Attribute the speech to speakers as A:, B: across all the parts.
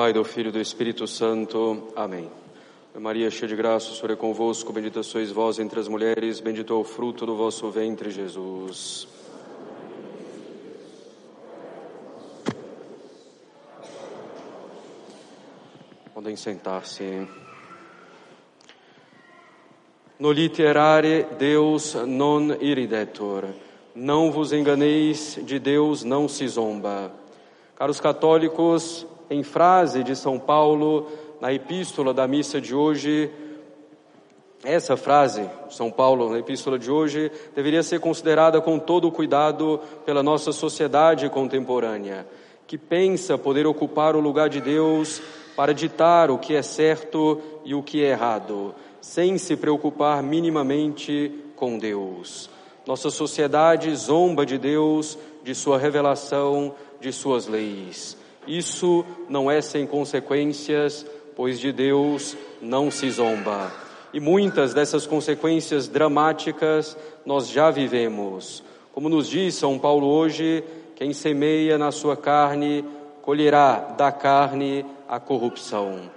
A: Pai, do Filho e do Espírito Santo. Amém. Maria, cheia de graça, o Senhor é convosco, bendita sois vós entre as mulheres, bendito é o fruto do vosso ventre, Jesus. Podem sentar-se. No literare Deus non iridetur. Não vos enganeis, de Deus não se zomba. Caros católicos, em frase de São Paulo, na epístola da missa de hoje, essa frase, São Paulo, na epístola de hoje, deveria ser considerada com todo o cuidado pela nossa sociedade contemporânea, que pensa poder ocupar o lugar de Deus para ditar o que é certo e o que é errado, sem se preocupar minimamente com Deus. Nossa sociedade zomba de Deus, de Sua revelação, de Suas leis. Isso não é sem consequências, pois de Deus não se zomba. E muitas dessas consequências dramáticas nós já vivemos. Como nos diz São Paulo hoje, quem semeia na sua carne, colherá da carne a corrupção.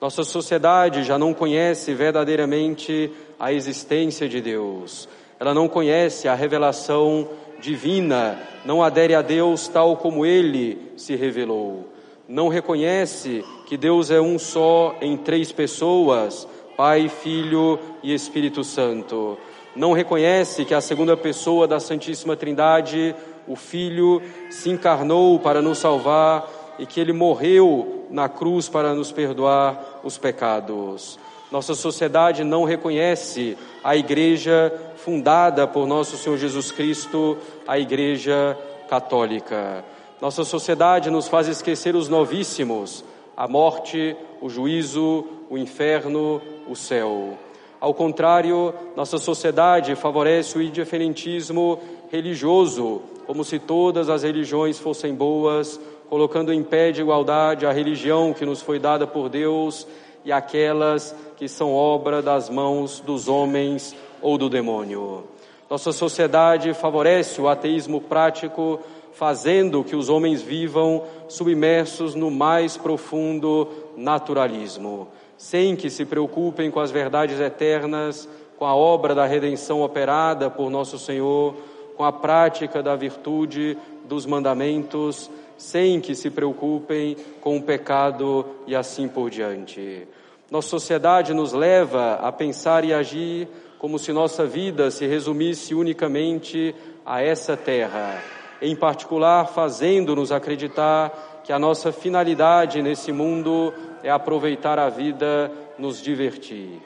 A: Nossa sociedade já não conhece verdadeiramente a existência de Deus. Ela não conhece a revelação divina, não adere a Deus tal como ele se revelou. Não reconhece que Deus é um só em três pessoas, Pai, Filho e Espírito Santo. Não reconhece que a segunda pessoa da Santíssima Trindade, o Filho, se encarnou para nos salvar e que ele morreu na cruz para nos perdoar os pecados. Nossa sociedade não reconhece a igreja fundada por nosso Senhor Jesus Cristo, a igreja católica. Nossa sociedade nos faz esquecer os novíssimos, a morte, o juízo, o inferno, o céu. Ao contrário, nossa sociedade favorece o indiferentismo religioso, como se todas as religiões fossem boas, colocando em pé de igualdade a religião que nos foi dada por Deus e aquelas que são obra das mãos dos homens ou do demônio. Nossa sociedade favorece o ateísmo prático, fazendo que os homens vivam submersos no mais profundo naturalismo, sem que se preocupem com as verdades eternas, com a obra da redenção operada por nosso Senhor, com a prática da virtude dos mandamentos, sem que se preocupem com o pecado e assim por diante. Nossa sociedade nos leva a pensar e agir como se nossa vida se resumisse unicamente a essa terra, em particular fazendo-nos acreditar que a nossa finalidade nesse mundo é aproveitar a vida, nos divertir.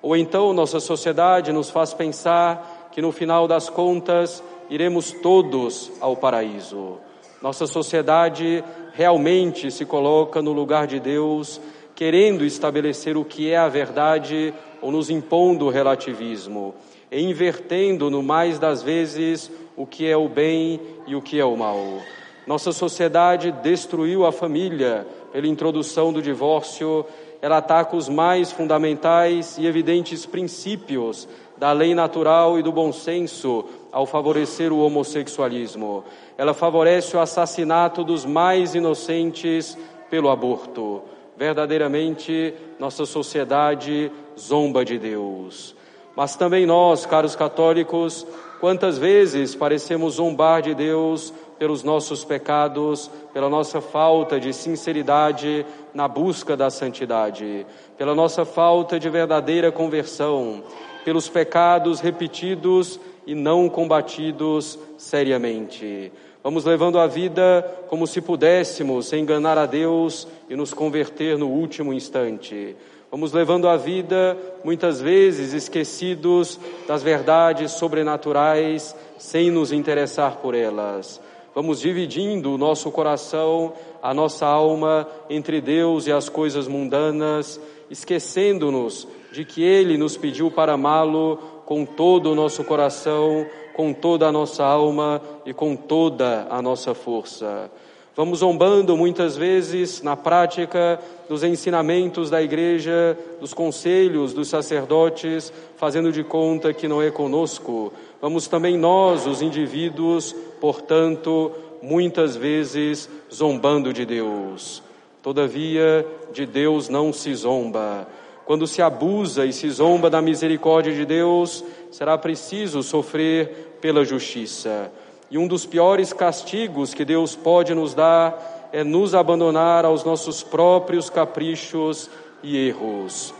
A: Ou então nossa sociedade nos faz pensar que no final das contas iremos todos ao paraíso. Nossa sociedade realmente se coloca no lugar de Deus, querendo estabelecer o que é a verdade ou nos impondo o relativismo, e invertendo no mais das vezes o que é o bem e o que é o mal. Nossa sociedade destruiu a família pela introdução do divórcio, ela ataca os mais fundamentais e evidentes princípios da lei natural e do bom senso ao favorecer o homossexualismo. Ela favorece o assassinato dos mais inocentes pelo aborto. Verdadeiramente, nossa sociedade zomba de Deus. Mas também nós, caros católicos, quantas vezes parecemos zombar de Deus pelos nossos pecados, pela nossa falta de sinceridade na busca da santidade, pela nossa falta de verdadeira conversão, pelos pecados repetidos e não combatidos seriamente. Vamos levando a vida como se pudéssemos enganar a Deus e nos converter no último instante. Vamos levando a vida muitas vezes esquecidos das verdades sobrenaturais sem nos interessar por elas. Vamos dividindo o nosso coração, a nossa alma entre Deus e as coisas mundanas, esquecendo-nos de que Ele nos pediu para amá-lo com todo o nosso coração, com toda a nossa alma e com toda a nossa força. Vamos zombando muitas vezes na prática dos ensinamentos da igreja, dos conselhos dos sacerdotes, fazendo de conta que não é conosco. Vamos também nós, os indivíduos, portanto, muitas vezes zombando de Deus. Todavia, de Deus não se zomba. Quando se abusa e se zomba da misericórdia de Deus, será preciso sofrer pela justiça. E um dos piores castigos que Deus pode nos dar é nos abandonar aos nossos próprios caprichos e erros.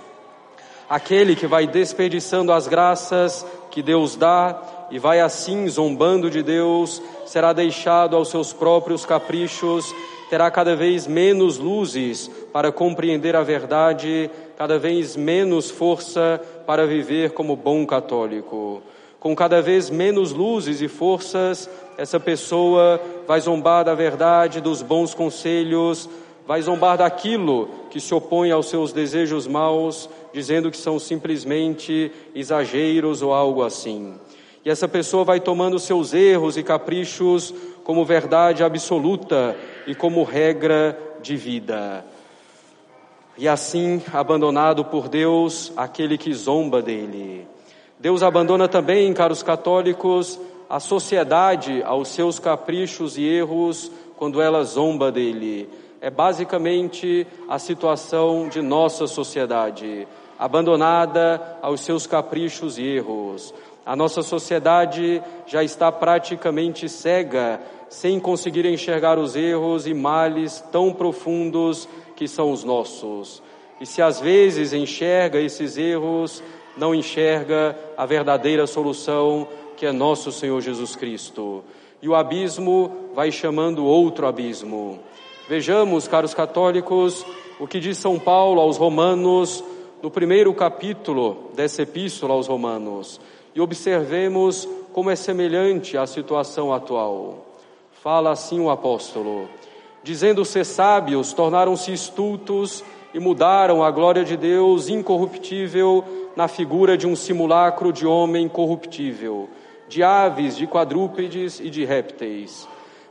A: Aquele que vai desperdiçando as graças que Deus dá e vai assim zombando de Deus, será deixado aos seus próprios caprichos, terá cada vez menos luzes para compreender a verdade, cada vez menos força para viver como bom católico. Com cada vez menos luzes e forças, essa pessoa vai zombar da verdade, dos bons conselhos, vai zombar daquilo que se opõe aos seus desejos maus, dizendo que são simplesmente exageros ou algo assim. E essa pessoa vai tomando seus erros e caprichos como verdade absoluta e como regra de vida. E assim, abandonado por Deus, aquele que zomba dele. Deus abandona também, caros católicos, a sociedade aos seus caprichos e erros quando ela zomba dele é basicamente a situação de nossa sociedade, abandonada aos seus caprichos e erros. A nossa sociedade já está praticamente cega, sem conseguir enxergar os erros e males tão profundos que são os nossos. E se às vezes enxerga esses erros, não enxerga a verdadeira solução, que é nosso Senhor Jesus Cristo. E o abismo vai chamando outro abismo. Vejamos, caros católicos, o que diz São Paulo aos Romanos no primeiro capítulo dessa epístola aos Romanos e observemos como é semelhante à situação atual. Fala assim o apóstolo: dizendo ser sábios, tornaram-se estultos e mudaram a glória de Deus incorruptível na figura de um simulacro de homem corruptível, de aves, de quadrúpedes e de répteis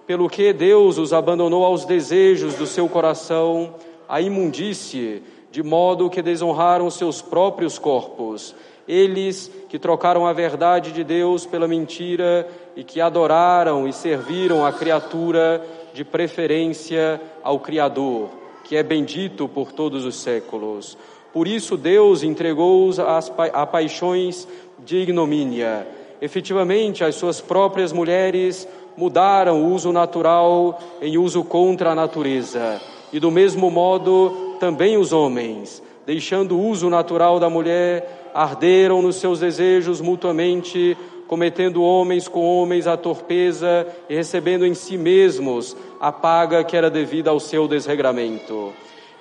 A: pelo que Deus os abandonou aos desejos do seu coração, à imundície, de modo que desonraram seus próprios corpos. Eles que trocaram a verdade de Deus pela mentira e que adoraram e serviram a criatura de preferência ao Criador, que é bendito por todos os séculos. Por isso Deus entregou-os a paixões de ignomínia. Efetivamente, as suas próprias mulheres mudaram o uso natural em uso contra a natureza. E do mesmo modo, também os homens, deixando o uso natural da mulher, arderam nos seus desejos mutuamente, cometendo homens com homens a torpeza e recebendo em si mesmos a paga que era devida ao seu desregramento.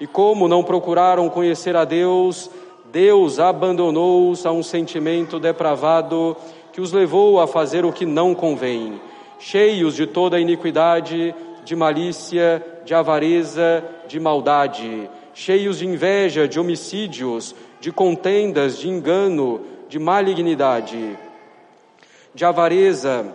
A: E como não procuraram conhecer a Deus, Deus abandonou-os a um sentimento depravado que os levou a fazer o que não convém cheios de toda iniquidade, de malícia, de avareza, de maldade, cheios de inveja, de homicídios, de contendas, de engano, de malignidade, de avareza,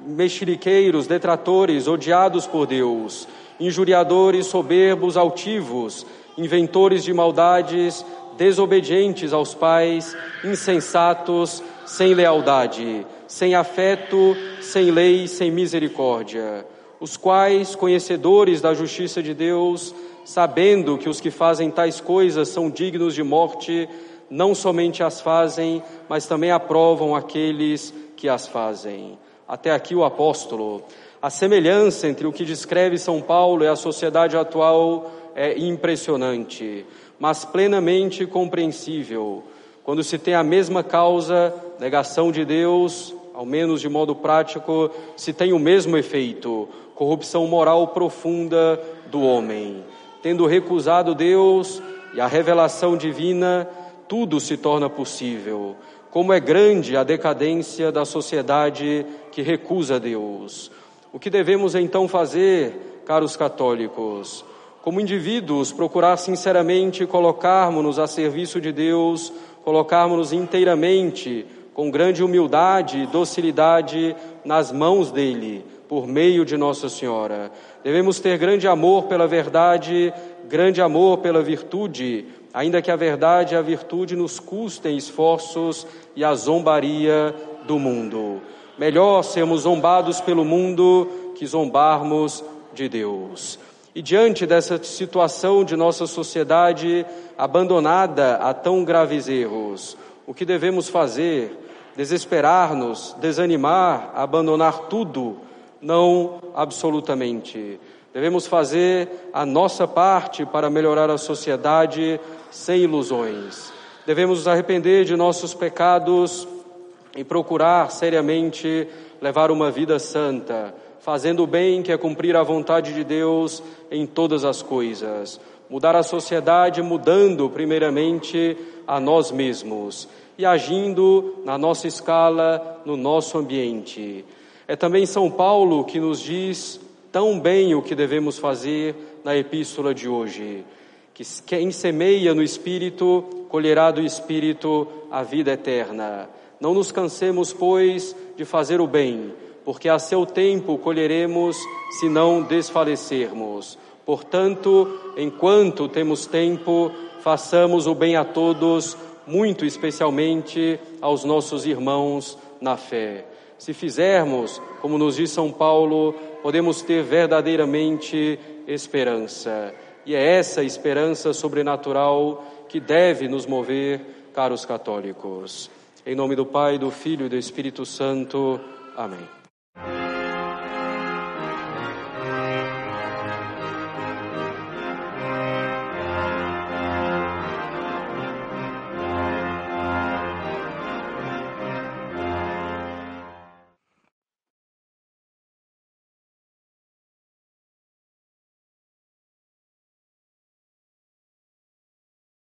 A: mexeriqueiros, detratores, odiados por Deus, injuriadores, soberbos, altivos, inventores de maldades, desobedientes aos pais, insensatos, sem lealdade sem afeto, sem lei, sem misericórdia, os quais, conhecedores da justiça de Deus, sabendo que os que fazem tais coisas são dignos de morte, não somente as fazem, mas também aprovam aqueles que as fazem. Até aqui o apóstolo. A semelhança entre o que descreve São Paulo e a sociedade atual é impressionante, mas plenamente compreensível. Quando se tem a mesma causa, negação de Deus, ao menos de modo prático, se tem o mesmo efeito, corrupção moral profunda do homem. Tendo recusado Deus e a revelação divina, tudo se torna possível. Como é grande a decadência da sociedade que recusa Deus. O que devemos então fazer, caros católicos? Como indivíduos, procurar sinceramente colocarmos-nos a serviço de Deus, colocarmos-nos inteiramente com grande humildade e docilidade nas mãos dele, por meio de Nossa Senhora. Devemos ter grande amor pela verdade, grande amor pela virtude, ainda que a verdade e a virtude nos custem esforços e a zombaria do mundo. Melhor sermos zombados pelo mundo que zombarmos de Deus. E diante dessa situação de nossa sociedade abandonada a tão graves erros, o que devemos fazer? Desesperar-nos, desanimar, abandonar tudo? Não, absolutamente. Devemos fazer a nossa parte para melhorar a sociedade sem ilusões. Devemos nos arrepender de nossos pecados e procurar seriamente levar uma vida santa, fazendo o bem, que é cumprir a vontade de Deus em todas as coisas. Mudar a sociedade mudando, primeiramente, a nós mesmos e agindo na nossa escala, no nosso ambiente. É também São Paulo que nos diz tão bem o que devemos fazer na epístola de hoje. Que quem semeia no Espírito, colherá do Espírito a vida eterna. Não nos cansemos, pois, de fazer o bem, porque a seu tempo colheremos se não desfalecermos. Portanto, enquanto temos tempo, façamos o bem a todos, muito especialmente aos nossos irmãos na fé. Se fizermos, como nos diz São Paulo, podemos ter verdadeiramente esperança. E é essa esperança sobrenatural que deve nos mover, caros católicos. Em nome do Pai, do Filho e do Espírito Santo. Amém.